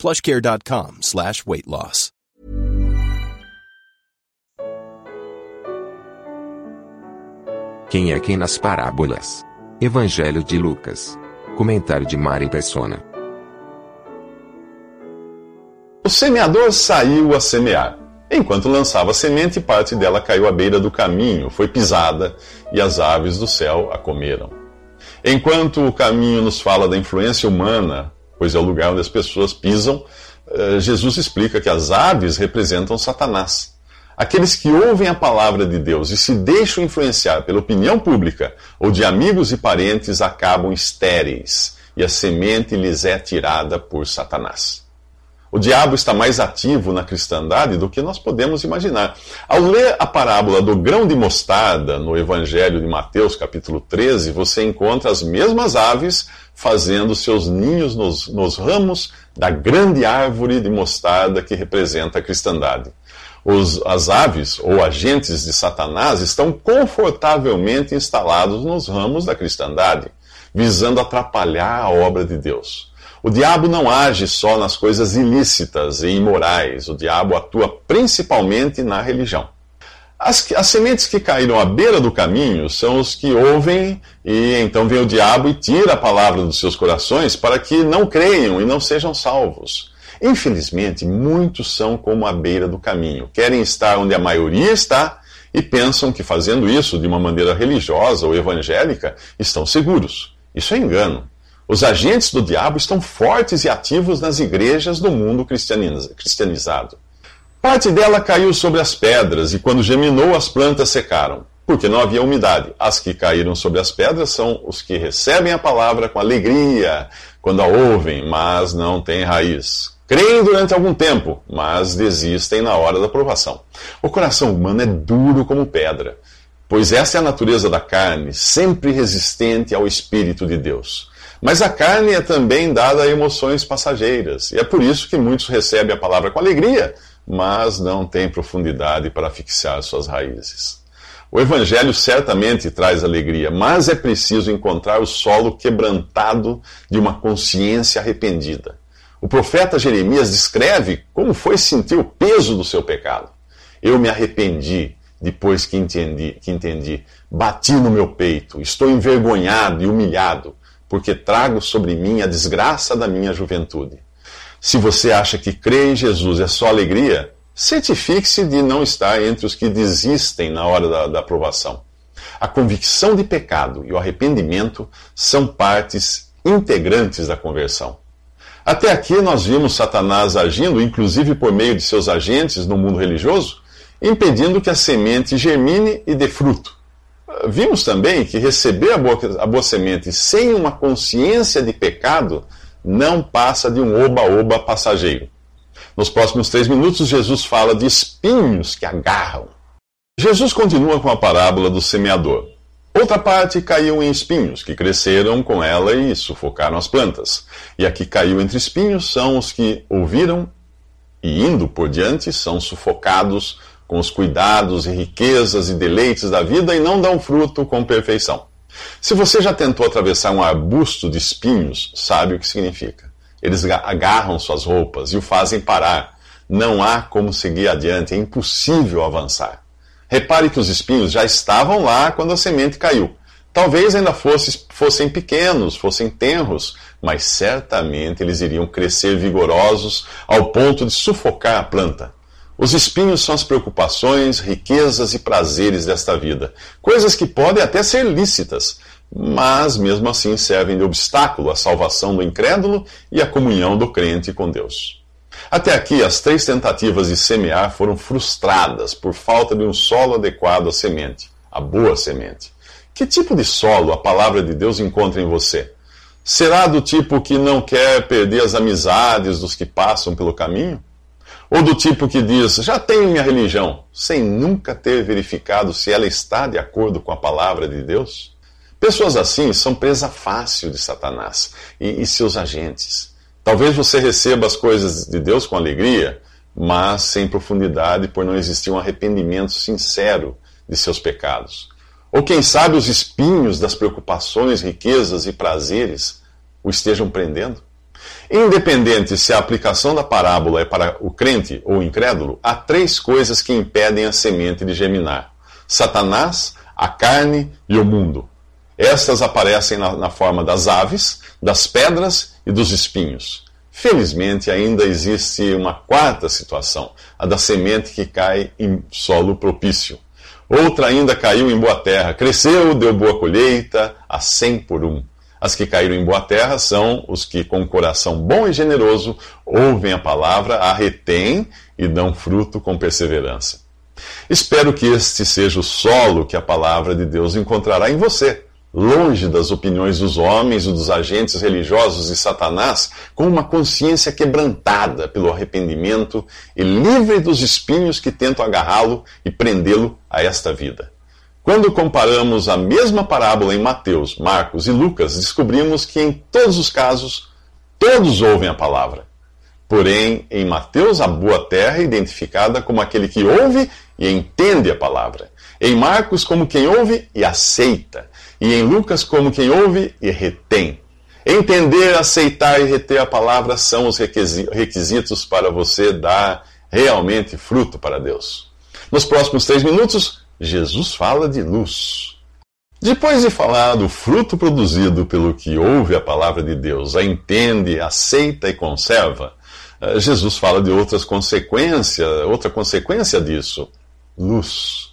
plushcare.com slash weight loss. Quem é quem nas parábolas? Evangelho de Lucas. Comentário de Mari Persona. O semeador saiu a semear. Enquanto lançava a semente, parte dela caiu à beira do caminho, foi pisada e as aves do céu a comeram. Enquanto o caminho nos fala da influência humana, pois é o lugar onde as pessoas pisam, eh, Jesus explica que as aves representam Satanás. Aqueles que ouvem a palavra de Deus e se deixam influenciar pela opinião pública ou de amigos e parentes acabam estéreis e a semente lhes é tirada por Satanás. O diabo está mais ativo na cristandade do que nós podemos imaginar. Ao ler a parábola do grão de mostarda no Evangelho de Mateus, capítulo 13, você encontra as mesmas aves fazendo seus ninhos nos, nos ramos da grande árvore de mostarda que representa a cristandade. Os, as aves, ou agentes de Satanás, estão confortavelmente instalados nos ramos da cristandade, visando atrapalhar a obra de Deus. O diabo não age só nas coisas ilícitas e imorais, o diabo atua principalmente na religião. As, as, sementes que caíram à beira do caminho são os que ouvem, e então vem o diabo e tira a palavra dos seus corações para que não creiam e não sejam salvos. Infelizmente, muitos são como a beira do caminho, querem estar onde a maioria está e pensam que fazendo isso de uma maneira religiosa ou evangélica estão seguros. Isso é engano. Os agentes do diabo estão fortes e ativos nas igrejas do mundo cristianizado. Parte dela caiu sobre as pedras, e quando geminou, as plantas secaram, porque não havia umidade. As que caíram sobre as pedras são os que recebem a palavra com alegria quando a ouvem, mas não têm raiz. Creem durante algum tempo, mas desistem na hora da provação. O coração humano é duro como pedra, pois essa é a natureza da carne, sempre resistente ao Espírito de Deus. Mas a carne é também dada a emoções passageiras, e é por isso que muitos recebem a palavra com alegria, mas não tem profundidade para fixar suas raízes. O Evangelho certamente traz alegria, mas é preciso encontrar o solo quebrantado de uma consciência arrependida. O profeta Jeremias descreve como foi sentir o peso do seu pecado. Eu me arrependi depois que entendi, que entendi. Bati no meu peito, estou envergonhado e humilhado, porque trago sobre mim a desgraça da minha juventude. Se você acha que crer em Jesus é só alegria, certifique-se de não estar entre os que desistem na hora da, da aprovação. A convicção de pecado e o arrependimento são partes integrantes da conversão. Até aqui nós vimos Satanás agindo, inclusive por meio de seus agentes no mundo religioso, impedindo que a semente germine e dê fruto. Vimos também que receber a boa, a boa semente sem uma consciência de pecado não passa de um oba-oba passageiro. Nos próximos três minutos, Jesus fala de espinhos que agarram. Jesus continua com a parábola do semeador. Outra parte caiu em espinhos, que cresceram com ela e sufocaram as plantas. E a que caiu entre espinhos são os que ouviram e, indo por diante, são sufocados com os cuidados e riquezas e deleites da vida e não dão fruto com perfeição. Se você já tentou atravessar um arbusto de espinhos, sabe o que significa. Eles agarram suas roupas e o fazem parar. Não há como seguir adiante, é impossível avançar. Repare que os espinhos já estavam lá quando a semente caiu. Talvez ainda fosse, fossem pequenos, fossem tenros, mas certamente eles iriam crescer vigorosos ao ponto de sufocar a planta. Os espinhos são as preocupações, riquezas e prazeres desta vida, coisas que podem até ser lícitas, mas mesmo assim servem de obstáculo à salvação do incrédulo e à comunhão do crente com Deus. Até aqui, as três tentativas de semear foram frustradas por falta de um solo adequado à semente, a boa semente. Que tipo de solo a palavra de Deus encontra em você? Será do tipo que não quer perder as amizades dos que passam pelo caminho? Ou do tipo que diz, já tenho minha religião, sem nunca ter verificado se ela está de acordo com a palavra de Deus? Pessoas assim são presa fácil de Satanás e, e seus agentes. Talvez você receba as coisas de Deus com alegria, mas sem profundidade, por não existir um arrependimento sincero de seus pecados. Ou quem sabe os espinhos das preocupações, riquezas e prazeres o estejam prendendo? Independente se a aplicação da parábola é para o crente ou incrédulo, há três coisas que impedem a semente de germinar: Satanás, a carne e o mundo. Estas aparecem na, na forma das aves, das pedras e dos espinhos. Felizmente, ainda existe uma quarta situação, a da semente que cai em solo propício. Outra ainda caiu em boa terra, cresceu, deu boa colheita, a cem por um. As que caíram em boa terra são os que, com coração bom e generoso, ouvem a palavra, a retêm e dão fruto com perseverança. Espero que este seja o solo que a palavra de Deus encontrará em você longe das opiniões dos homens e dos agentes religiosos e Satanás, com uma consciência quebrantada pelo arrependimento e livre dos espinhos que tentam agarrá-lo e prendê-lo a esta vida. Quando comparamos a mesma parábola em Mateus, Marcos e Lucas, descobrimos que em todos os casos, todos ouvem a palavra. Porém, em Mateus, a boa terra é identificada como aquele que ouve e entende a palavra. Em Marcos, como quem ouve e aceita e em Lucas, como quem ouve e retém. Entender, aceitar e reter a palavra são os requisitos para você dar realmente fruto para Deus. Nos próximos três minutos, Jesus fala de luz. Depois de falar do fruto produzido pelo que ouve a palavra de Deus, a entende, aceita e conserva, eh, Jesus fala de outras consequências, outra consequência disso: luz.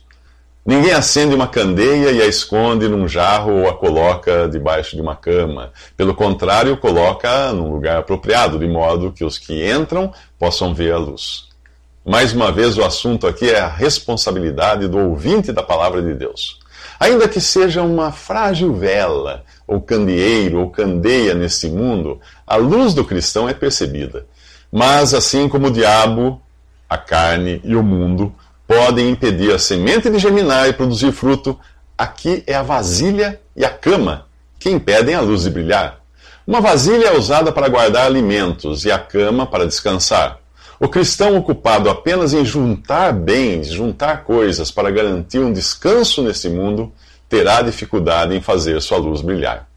Ninguém acende uma candeia e a esconde num jarro ou a coloca debaixo de uma cama. Pelo contrário, coloca num lugar apropriado, de modo que os que entram possam ver a luz. Mais uma vez, o assunto aqui é a responsabilidade do ouvinte da palavra de Deus. Ainda que seja uma frágil vela, ou candeeiro, ou candeia neste mundo, a luz do cristão é percebida. Mas, assim como o diabo, a carne e o mundo, podem impedir a semente de germinar e produzir fruto, aqui é a vasilha e a cama que impedem a luz de brilhar. Uma vasilha é usada para guardar alimentos e a cama para descansar. O cristão ocupado apenas em juntar bens, juntar coisas para garantir um descanso neste mundo, terá dificuldade em fazer sua luz brilhar.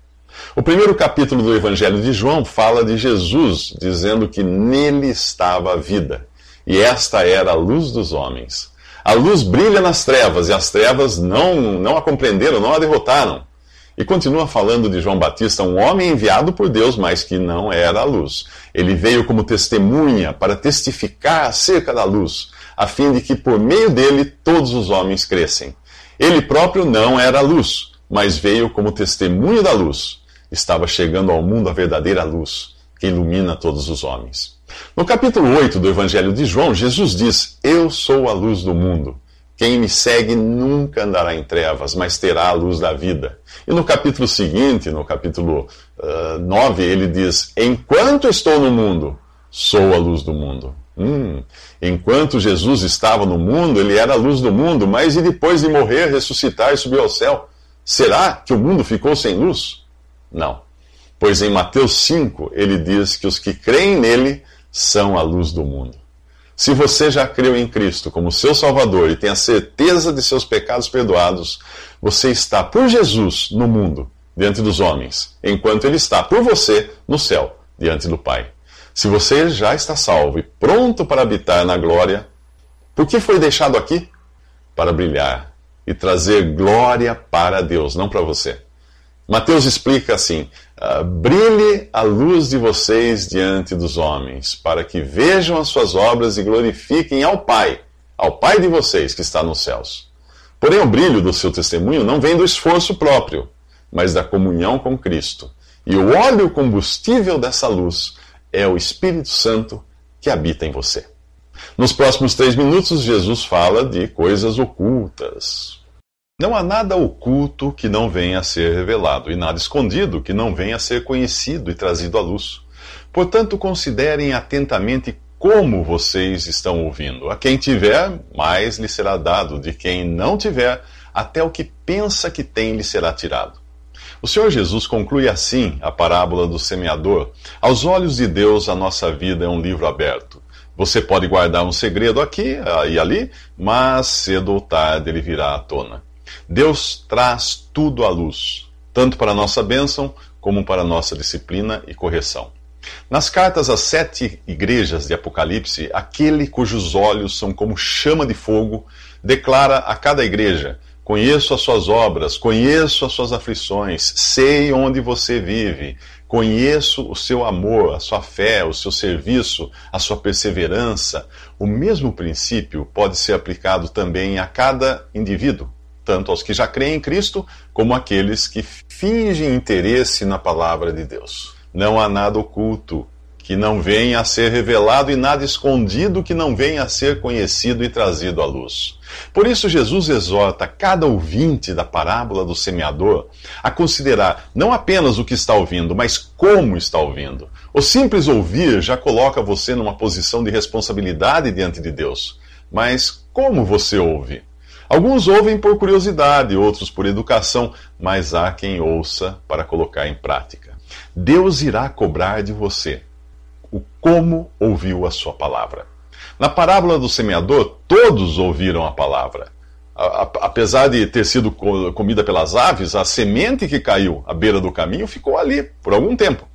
O primeiro capítulo do Evangelho de João fala de Jesus, dizendo que nele estava a vida, e esta era a luz dos homens. A luz brilha nas trevas e as trevas não, não a compreenderam, não a derrotaram. E continua falando de João Batista, um homem enviado por Deus, mas que não era a luz. Ele veio como testemunha para testificar acerca da luz, a fim de que por meio dele todos os homens crescem. Ele próprio não era a luz, mas veio como testemunho da luz. Estava chegando ao mundo a verdadeira luz, que ilumina todos os homens. No capítulo 8 do Evangelho de João, Jesus diz: Eu sou a luz do mundo. Quem me segue nunca andará em trevas, mas terá a luz da vida. E no capítulo seguinte, no capítulo uh, 9, ele diz: Enquanto estou no mundo, sou a luz do mundo. Hum, enquanto Jesus estava no mundo, ele era a luz do mundo, mas e depois de morrer, ressuscitar e subir ao céu? Será que o mundo ficou sem luz? Não. Pois em Mateus 5, ele diz que os que creem nele são a luz do mundo. Se você já creu em Cristo como seu Salvador e tem a certeza de seus pecados perdoados, você está por Jesus no mundo, diante dos homens, enquanto ele está por você no céu, diante do Pai. Se você já está salvo e pronto para habitar na glória, por que foi deixado aqui? Para brilhar e trazer glória para Deus, não para você. Mateus explica assim: uh, brilhe a luz de vocês diante dos homens, para que vejam as suas obras e glorifiquem ao Pai, ao Pai de vocês que está nos céus. Porém, o brilho do seu testemunho não vem do esforço próprio, mas da comunhão com Cristo. E o óleo combustível dessa luz é o Espírito Santo que habita em você. Nos próximos três minutos, Jesus fala de coisas ocultas, não há nada oculto que não venha a ser revelado, e nada escondido que não venha a ser conhecido e trazido à luz. Portanto, considerem atentamente como vocês estão ouvindo. A quem tiver, mais lhe será dado, de quem não tiver, até o que pensa que tem lhe será tirado. O Senhor Jesus conclui assim a parábola do semeador. Aos olhos de Deus, a nossa vida é um livro aberto. Você pode guardar um segredo aqui e ali, mas cedo ou tarde ele virá à tona. Deus traz tudo à luz, tanto para nossa bênção como para nossa disciplina e correção. Nas cartas às sete igrejas de Apocalipse, aquele cujos olhos são como chama de fogo declara a cada igreja: Conheço as suas obras, conheço as suas aflições, sei onde você vive, conheço o seu amor, a sua fé, o seu serviço, a sua perseverança. O mesmo princípio pode ser aplicado também a cada indivíduo, tanto aos que já creem em Cristo, como aqueles que fingem interesse na palavra de Deus. Não há nada oculto que não venha a ser revelado e nada escondido que não venha a ser conhecido e trazido à luz. Por isso, Jesus exorta cada ouvinte da parábola do semeador a considerar não apenas o que está ouvindo, mas como está ouvindo. O simples ouvir já coloca você numa posição de responsabilidade diante de Deus. Mas como você ouve? Alguns ouvem por curiosidade, outros por educação, mas há quem ouça para colocar em prática. Deus irá cobrar de você o como ouviu a sua palavra. Na parábola do semeador, todos ouviram a palavra. Apesar de ter sido comida pelas aves, a semente que caiu à beira do caminho ficou ali por algum tempo.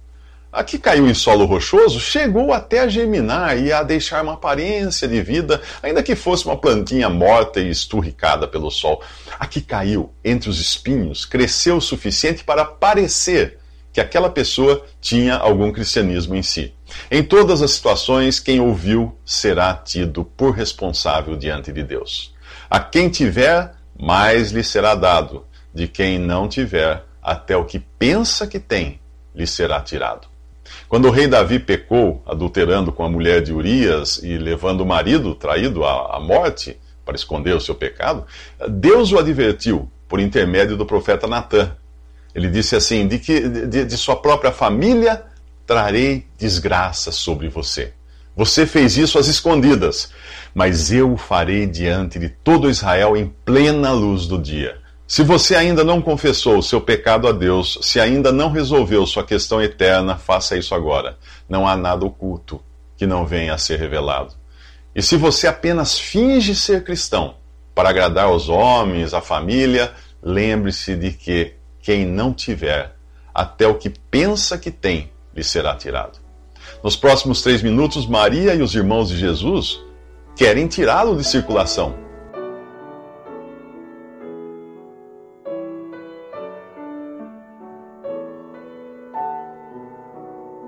A que caiu em solo rochoso chegou até a germinar e a deixar uma aparência de vida, ainda que fosse uma plantinha morta e esturricada pelo sol. A que caiu entre os espinhos cresceu o suficiente para parecer que aquela pessoa tinha algum cristianismo em si. Em todas as situações, quem ouviu será tido por responsável diante de Deus. A quem tiver, mais lhe será dado. De quem não tiver, até o que pensa que tem, lhe será tirado. Quando o rei Davi pecou, adulterando com a mulher de Urias e levando o marido traído à morte para esconder o seu pecado, Deus o advertiu por intermédio do profeta Natã ele disse assim: de, que, de, de sua própria família trarei desgraça sobre você. Você fez isso às escondidas, mas eu o farei diante de todo Israel em plena luz do dia. Se você ainda não confessou o seu pecado a Deus, se ainda não resolveu sua questão eterna, faça isso agora. Não há nada oculto que não venha a ser revelado. E se você apenas finge ser cristão para agradar aos homens, à família, lembre-se de que quem não tiver, até o que pensa que tem, lhe será tirado. Nos próximos três minutos, Maria e os irmãos de Jesus querem tirá-lo de circulação.